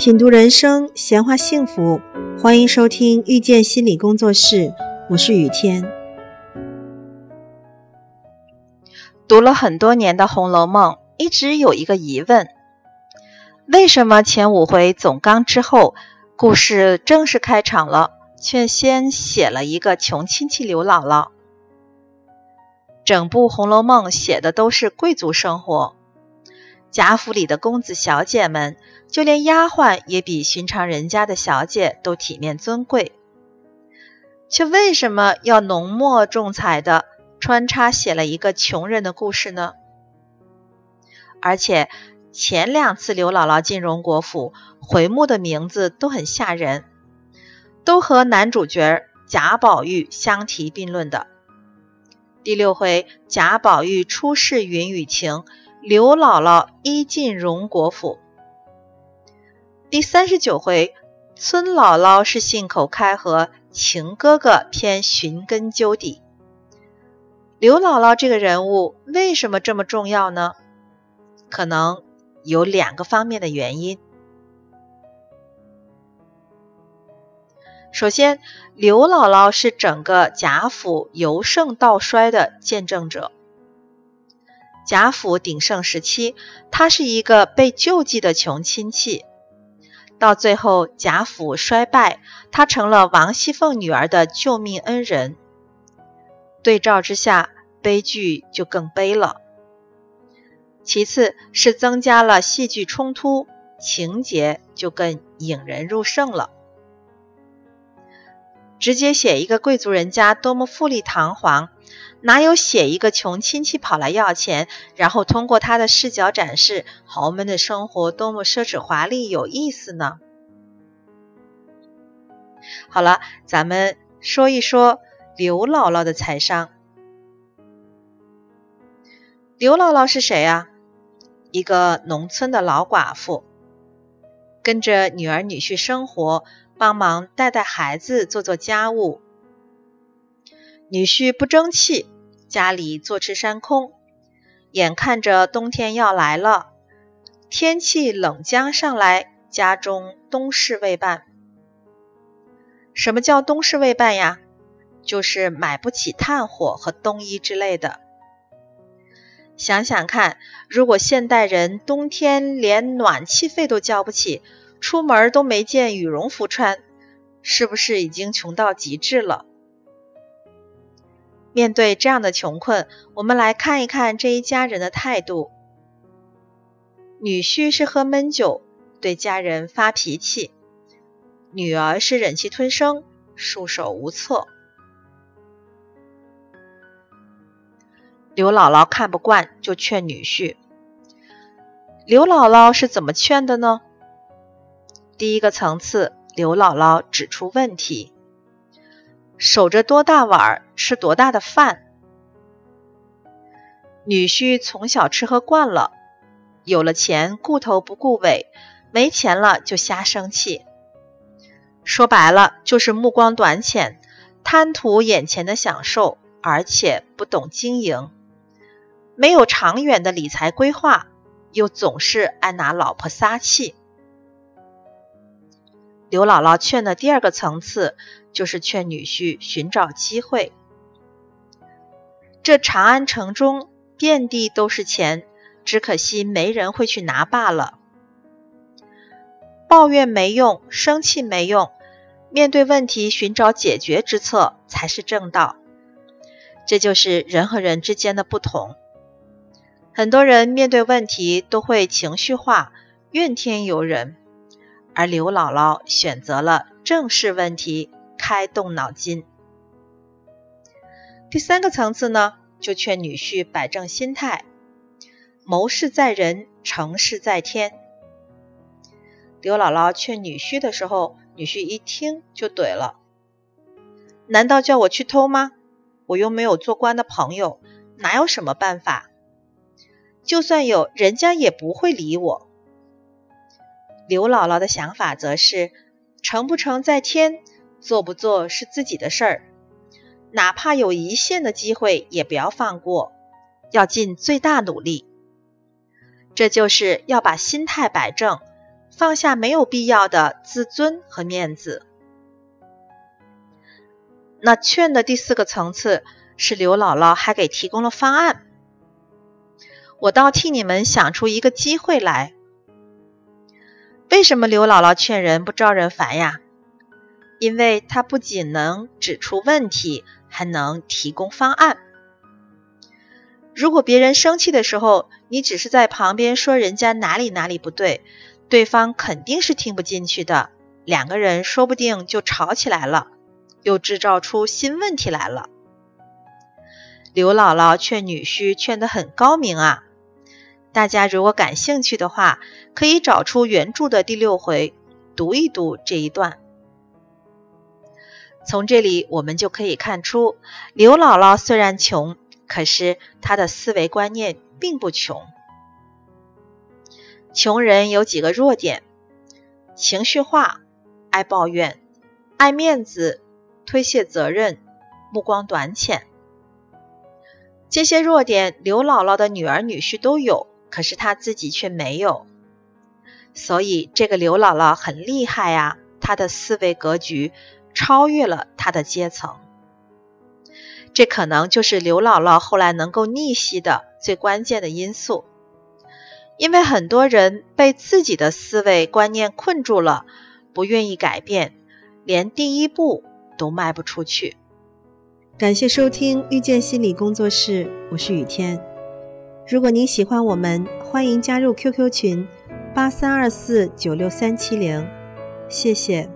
品读人生，闲话幸福，欢迎收听遇见心理工作室，我是雨天。读了很多年的《红楼梦》，一直有一个疑问：为什么前五回总纲之后，故事正式开场了，却先写了一个穷亲戚刘姥姥？整部《红楼梦》写的都是贵族生活。贾府里的公子小姐们，就连丫鬟也比寻常人家的小姐都体面尊贵，却为什么要浓墨重彩的穿插写了一个穷人的故事呢？而且前两次刘姥姥进荣国府，回目的名字都很吓人，都和男主角贾宝玉相提并论的。第六回贾宝玉出世云雨情。刘姥姥一进荣国府，第三十九回，孙姥姥是信口开河，情哥哥偏寻根究底。刘姥姥这个人物为什么这么重要呢？可能有两个方面的原因。首先，刘姥姥是整个贾府由盛到衰的见证者。贾府鼎盛时期，他是一个被救济的穷亲戚。到最后，贾府衰败，他成了王熙凤女儿的救命恩人。对照之下，悲剧就更悲了。其次是增加了戏剧冲突，情节就更引人入胜了。直接写一个贵族人家多么富丽堂皇。哪有写一个穷亲戚跑来要钱，然后通过他的视角展示豪门的生活多么奢侈华丽有意思呢？好了，咱们说一说刘姥姥的财商。刘姥姥是谁啊？一个农村的老寡妇，跟着女儿女婿生活，帮忙带带孩子，做做家务。女婿不争气，家里坐吃山空。眼看着冬天要来了，天气冷将上来，家中冬事未办。什么叫冬事未办呀？就是买不起炭火和冬衣之类的。想想看，如果现代人冬天连暖气费都交不起，出门都没件羽绒服穿，是不是已经穷到极致了？面对这样的穷困，我们来看一看这一家人的态度。女婿是喝闷酒，对家人发脾气；女儿是忍气吞声，束手无策。刘姥姥看不惯，就劝女婿。刘姥姥是怎么劝的呢？第一个层次，刘姥姥指出问题。守着多大碗吃多大的饭。女婿从小吃喝惯了，有了钱顾头不顾尾，没钱了就瞎生气。说白了就是目光短浅，贪图眼前的享受，而且不懂经营，没有长远的理财规划，又总是爱拿老婆撒气。刘姥姥劝的第二个层次，就是劝女婿寻找机会。这长安城中遍地都是钱，只可惜没人会去拿罢了。抱怨没用，生气没用，面对问题寻找解决之策才是正道。这就是人和人之间的不同。很多人面对问题都会情绪化，怨天尤人。而刘姥姥选择了正视问题，开动脑筋。第三个层次呢，就劝女婿摆正心态，谋事在人，成事在天。刘姥姥劝女婿的时候，女婿一听就怼了：“难道叫我去偷吗？我又没有做官的朋友，哪有什么办法？就算有，人家也不会理我。”刘姥姥的想法则是：成不成在天，做不做是自己的事儿。哪怕有一线的机会，也不要放过，要尽最大努力。这就是要把心态摆正，放下没有必要的自尊和面子。那劝的第四个层次是刘姥姥还给提供了方案，我倒替你们想出一个机会来。为什么刘姥姥劝人不招人烦呀？因为她不仅能指出问题，还能提供方案。如果别人生气的时候，你只是在旁边说人家哪里哪里不对，对方肯定是听不进去的，两个人说不定就吵起来了。又制造出新问题来了。刘姥姥劝女婿劝得很高明啊！大家如果感兴趣的话，可以找出原著的第六回，读一读这一段。从这里我们就可以看出，刘姥姥虽然穷，可是她的思维观念并不穷。穷人有几个弱点：情绪化、爱抱怨、爱面子。推卸责任，目光短浅，这些弱点刘姥姥的女儿女婿都有，可是他自己却没有。所以这个刘姥姥很厉害呀，她的思维格局超越了她的阶层。这可能就是刘姥姥后来能够逆袭的最关键的因素。因为很多人被自己的思维观念困住了，不愿意改变，连第一步。都迈不出去。感谢收听遇见心理工作室，我是雨天。如果您喜欢我们，欢迎加入 QQ 群八三二四九六三七零，谢谢。